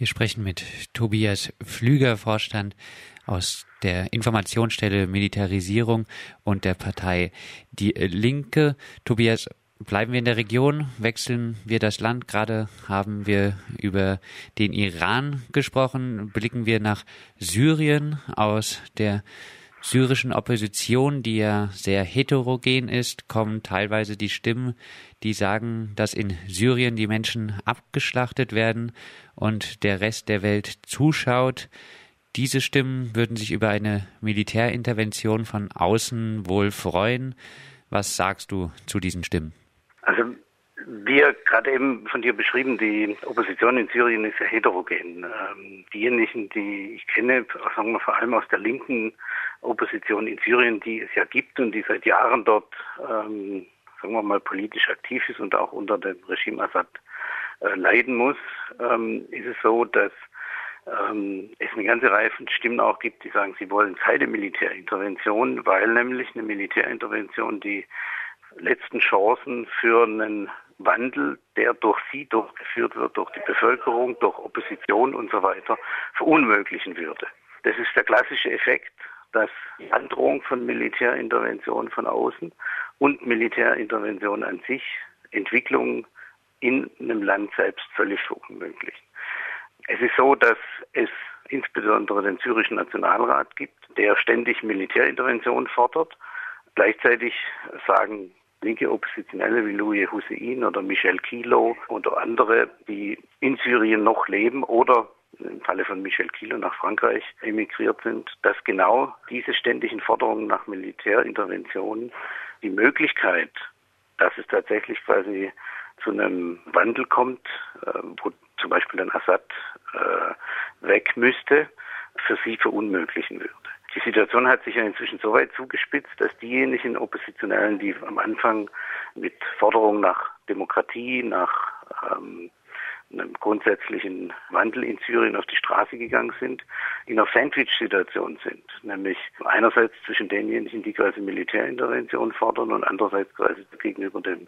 Wir sprechen mit Tobias Flüger, Vorstand aus der Informationsstelle Militarisierung und der Partei Die Linke. Tobias, bleiben wir in der Region, wechseln wir das Land. Gerade haben wir über den Iran gesprochen. Blicken wir nach Syrien aus der syrischen Opposition, die ja sehr heterogen ist, kommen teilweise die Stimmen, die sagen, dass in Syrien die Menschen abgeschlachtet werden und der Rest der Welt zuschaut. Diese Stimmen würden sich über eine Militärintervention von außen wohl freuen. Was sagst du zu diesen Stimmen? Also wie gerade eben von dir beschrieben, die Opposition in Syrien ist ja heterogen. Ähm, diejenigen, die ich kenne, sagen wir vor allem aus der linken Opposition in Syrien, die es ja gibt und die seit Jahren dort, ähm, sagen wir mal, politisch aktiv ist und auch unter dem Regime Assad äh, leiden muss, ähm, ist es so, dass es eine ganze Reihe von Stimmen auch gibt, die sagen, sie wollen keine Militärintervention, weil nämlich eine Militärintervention die letzten Chancen für einen Wandel, der durch sie durchgeführt wird, durch die Bevölkerung, durch Opposition und so weiter, verunmöglichen würde. Das ist der klassische Effekt, dass Androhung von Militärintervention von außen und Militärintervention an sich Entwicklungen in einem Land selbst völlig verunmöglichen. Es ist so, dass es insbesondere den syrischen Nationalrat gibt, der ständig Militärintervention fordert. Gleichzeitig sagen linke Oppositionelle wie Louis Hussein oder Michel Kilo oder andere, die in Syrien noch leben oder im Falle von Michel Kilo nach Frankreich emigriert sind, dass genau diese ständigen Forderungen nach Militärintervention die Möglichkeit, dass es tatsächlich quasi zu einem Wandel kommt, äh, wo zum Beispiel dann Assad äh, weg müsste, für sie verunmöglichen würde. Die Situation hat sich ja inzwischen so weit zugespitzt, dass diejenigen Oppositionellen, die am Anfang mit Forderungen nach Demokratie, nach ähm, einem grundsätzlichen Wandel in Syrien auf die Straße gegangen sind, in einer Sandwich-Situation sind. Nämlich einerseits zwischen denjenigen, die quasi Militärintervention fordern und andererseits quasi gegenüber dem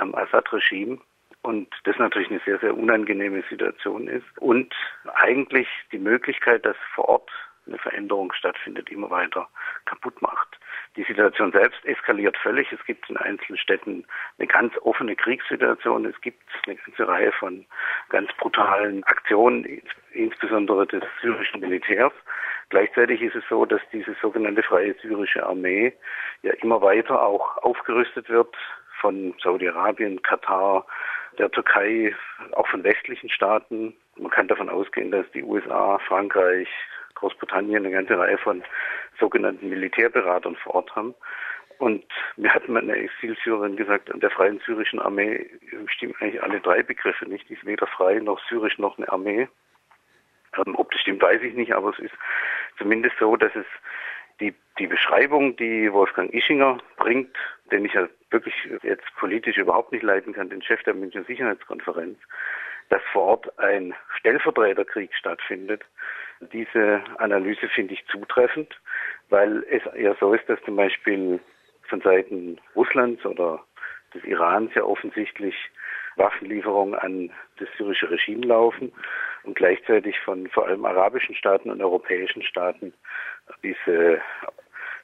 ähm, Assad-Regime. Und das natürlich eine sehr, sehr unangenehme Situation ist. Und eigentlich die Möglichkeit, dass vor Ort eine Veränderung stattfindet, immer weiter kaputt macht. Die Situation selbst eskaliert völlig. Es gibt in einzelnen Städten eine ganz offene Kriegssituation. Es gibt eine ganze Reihe von ganz brutalen Aktionen, insbesondere des syrischen Militärs. Gleichzeitig ist es so, dass diese sogenannte freie syrische Armee ja immer weiter auch aufgerüstet wird von Saudi-Arabien, Katar, der Türkei, auch von westlichen Staaten. Man kann davon ausgehen, dass die USA, Frankreich, Großbritannien eine ganze Reihe von sogenannten Militärberatern vor Ort haben. Und mir hat mal eine Exilsyrerin gesagt, an der Freien Syrischen Armee stimmen eigentlich alle drei Begriffe nicht. Die ist weder frei noch syrisch noch eine Armee. Ähm, ob das stimmt, weiß ich nicht, aber es ist zumindest so, dass es die, die Beschreibung, die Wolfgang Ischinger bringt, den ich ja wirklich jetzt politisch überhaupt nicht leiten kann, den Chef der Münchner Sicherheitskonferenz, dass vor Ort ein Stellvertreterkrieg stattfindet, diese Analyse finde ich zutreffend, weil es ja so ist, dass zum Beispiel von Seiten Russlands oder des Irans ja offensichtlich Waffenlieferungen an das syrische Regime laufen und gleichzeitig von vor allem arabischen Staaten und europäischen Staaten diese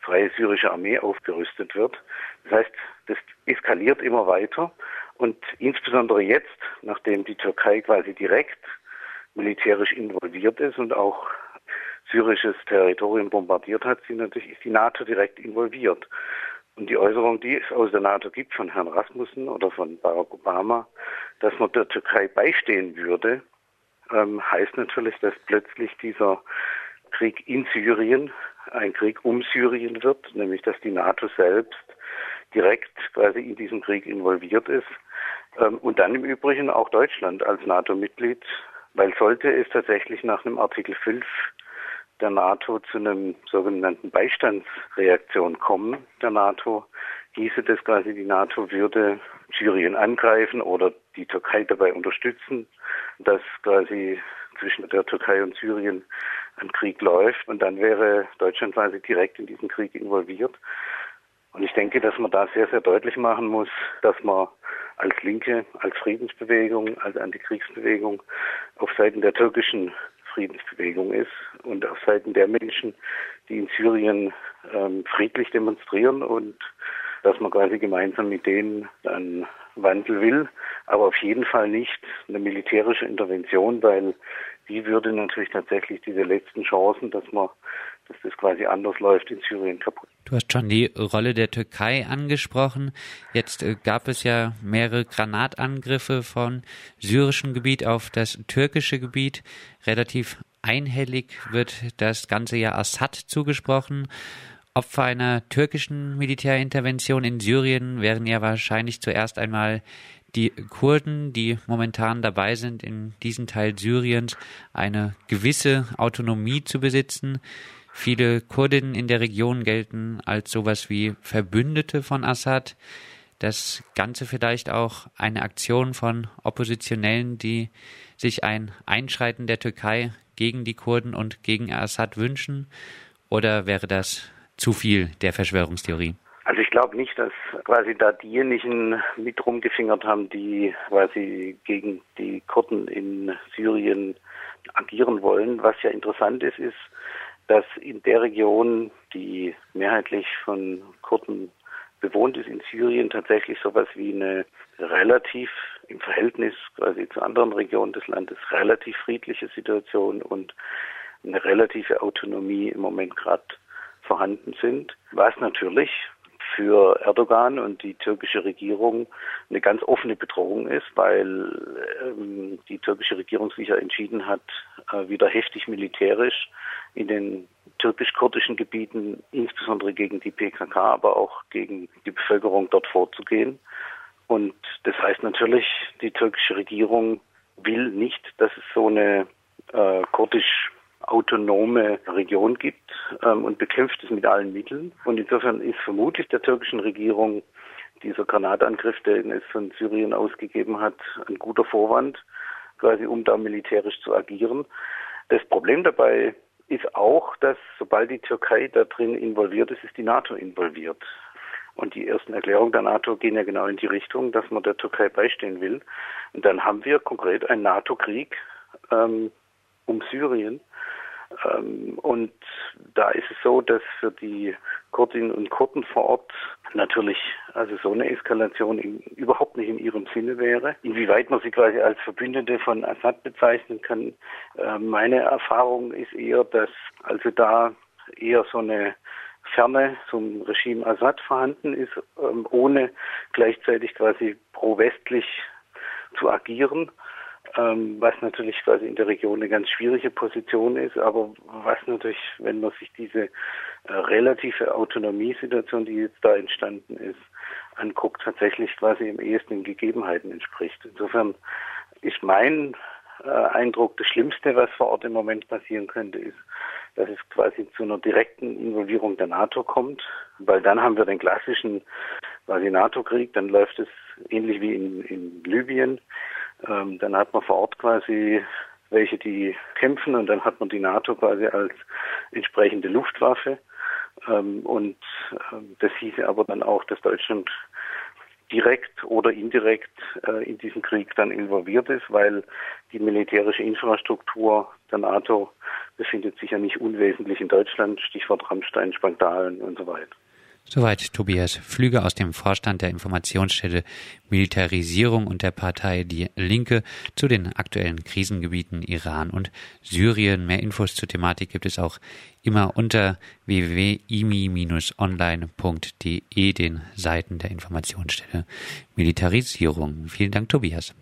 freie syrische Armee aufgerüstet wird. Das heißt, das eskaliert immer weiter und insbesondere jetzt, nachdem die Türkei quasi direkt militärisch involviert ist und auch syrisches Territorium bombardiert hat, sind natürlich, ist die NATO direkt involviert. Und die Äußerung, die es aus der NATO gibt, von Herrn Rasmussen oder von Barack Obama, dass man der Türkei beistehen würde, ähm, heißt natürlich, dass plötzlich dieser Krieg in Syrien ein Krieg um Syrien wird, nämlich dass die NATO selbst direkt quasi in diesem Krieg involviert ist. Ähm, und dann im Übrigen auch Deutschland als NATO-Mitglied weil sollte es tatsächlich nach einem Artikel 5 der NATO zu einem sogenannten Beistandsreaktion kommen, der NATO, hieße das quasi, die NATO würde Syrien angreifen oder die Türkei dabei unterstützen, dass quasi zwischen der Türkei und Syrien ein Krieg läuft und dann wäre Deutschland quasi direkt in diesen Krieg involviert. Und ich denke, dass man da sehr, sehr deutlich machen muss, dass man als Linke, als Friedensbewegung, als Antikriegsbewegung auf Seiten der türkischen Friedensbewegung ist und auf Seiten der Menschen, die in Syrien ähm, friedlich demonstrieren und dass man quasi gemeinsam mit denen einen Wandel will, aber auf jeden Fall nicht eine militärische Intervention, weil die würde natürlich tatsächlich diese letzten Chancen, dass man dass das quasi anders läuft in Syrien kaputt. Du hast schon die Rolle der Türkei angesprochen. Jetzt äh, gab es ja mehrere Granatangriffe von syrischem Gebiet auf das türkische Gebiet. Relativ einhellig wird das ganze ja Assad zugesprochen. Opfer einer türkischen Militärintervention in Syrien wären ja wahrscheinlich zuerst einmal die Kurden, die momentan dabei sind, in diesem Teil Syriens eine gewisse Autonomie zu besitzen. Viele Kurdinnen in der Region gelten als sowas wie Verbündete von Assad. Das Ganze vielleicht auch eine Aktion von Oppositionellen, die sich ein Einschreiten der Türkei gegen die Kurden und gegen Assad wünschen? Oder wäre das zu viel der Verschwörungstheorie? Also ich glaube nicht, dass quasi da diejenigen mit rumgefingert haben, die quasi gegen die Kurden in Syrien agieren wollen. Was ja interessant ist, ist, dass in der Region, die mehrheitlich von Kurden bewohnt ist in Syrien, tatsächlich sowas wie eine relativ im Verhältnis quasi zu anderen Regionen des Landes relativ friedliche Situation und eine relative Autonomie im Moment gerade vorhanden sind, was natürlich für Erdogan und die türkische Regierung eine ganz offene Bedrohung ist, weil ähm, die türkische Regierung sich ja entschieden hat, äh, wieder heftig militärisch in den türkisch-kurdischen Gebieten, insbesondere gegen die PKK, aber auch gegen die Bevölkerung dort vorzugehen. Und das heißt natürlich, die türkische Regierung will nicht, dass es so eine äh, kurdisch autonome Region gibt ähm, und bekämpft es mit allen Mitteln. Und insofern ist vermutlich der türkischen Regierung dieser Granatangriff, den es von Syrien ausgegeben hat, ein guter Vorwand, quasi um da militärisch zu agieren. Das Problem dabei ist auch, dass sobald die Türkei da drin involviert ist, ist die NATO involviert. Und die ersten Erklärungen der NATO gehen ja genau in die Richtung, dass man der Türkei beistehen will. Und dann haben wir konkret einen NATO-Krieg ähm, um Syrien, ähm, und da ist es so, dass für die Kurdinnen und Kurden vor Ort natürlich also so eine Eskalation in, überhaupt nicht in ihrem Sinne wäre. Inwieweit man sie quasi als Verbündete von Assad bezeichnen kann, äh, meine Erfahrung ist eher, dass also da eher so eine Ferne zum Regime Assad vorhanden ist, ähm, ohne gleichzeitig quasi pro-westlich zu agieren ähm, was natürlich quasi in der Region eine ganz schwierige Position ist, aber was natürlich, wenn man sich diese äh, relative Autonomiesituation, die jetzt da entstanden ist, anguckt, tatsächlich quasi im ehesten den Gegebenheiten entspricht. Insofern ist mein äh, Eindruck, das Schlimmste, was vor Ort im Moment passieren könnte, ist, dass es quasi zu einer direkten Involvierung der NATO kommt, weil dann haben wir den klassischen quasi NATO-Krieg, dann läuft es ähnlich wie in, in Libyen. Ähm, dann hat man vor Ort quasi welche, die kämpfen und dann hat man die NATO quasi als entsprechende Luftwaffe. Ähm, und ähm, das hieße aber dann auch, dass Deutschland direkt oder indirekt äh, in diesen Krieg dann involviert ist, weil die militärische Infrastruktur der NATO befindet sich ja nicht unwesentlich in Deutschland, Stichwort Rammstein, Spandalen und so weiter. Soweit Tobias Flüger aus dem Vorstand der Informationsstelle Militarisierung und der Partei Die Linke zu den aktuellen Krisengebieten Iran und Syrien. Mehr Infos zur Thematik gibt es auch immer unter www.imi-online.de, den Seiten der Informationsstelle Militarisierung. Vielen Dank, Tobias.